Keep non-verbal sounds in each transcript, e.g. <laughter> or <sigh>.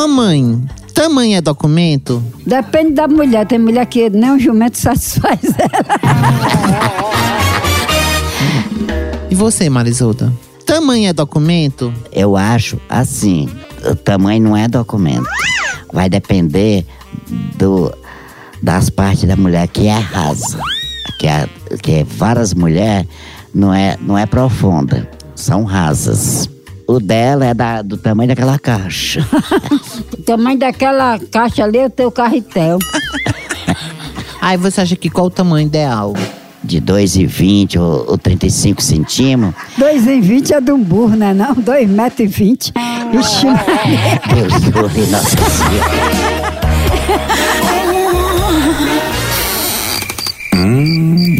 Mamãe, tamanho é documento? Depende da mulher. Tem mulher que nem o jumento satisfaz <laughs> ela. E você, Marisolda? Tamanho é documento? Eu acho assim, o tamanho não é documento. Vai depender do, das partes da mulher que é rasa. Que é, que é várias mulheres não é, não é profunda, são rasas. O dela é da, do tamanho daquela caixa. O <laughs> tamanho daquela caixa ali é o teu carretel. <laughs> Aí você acha que qual o tamanho ideal? De 2,20 ou, ou 35 centímetros. 2 em 20 é de um burro, né não? 2 metros e 20. Ixi, Maria. Deus do livre, Nossa Senhora.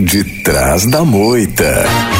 De trás da moita.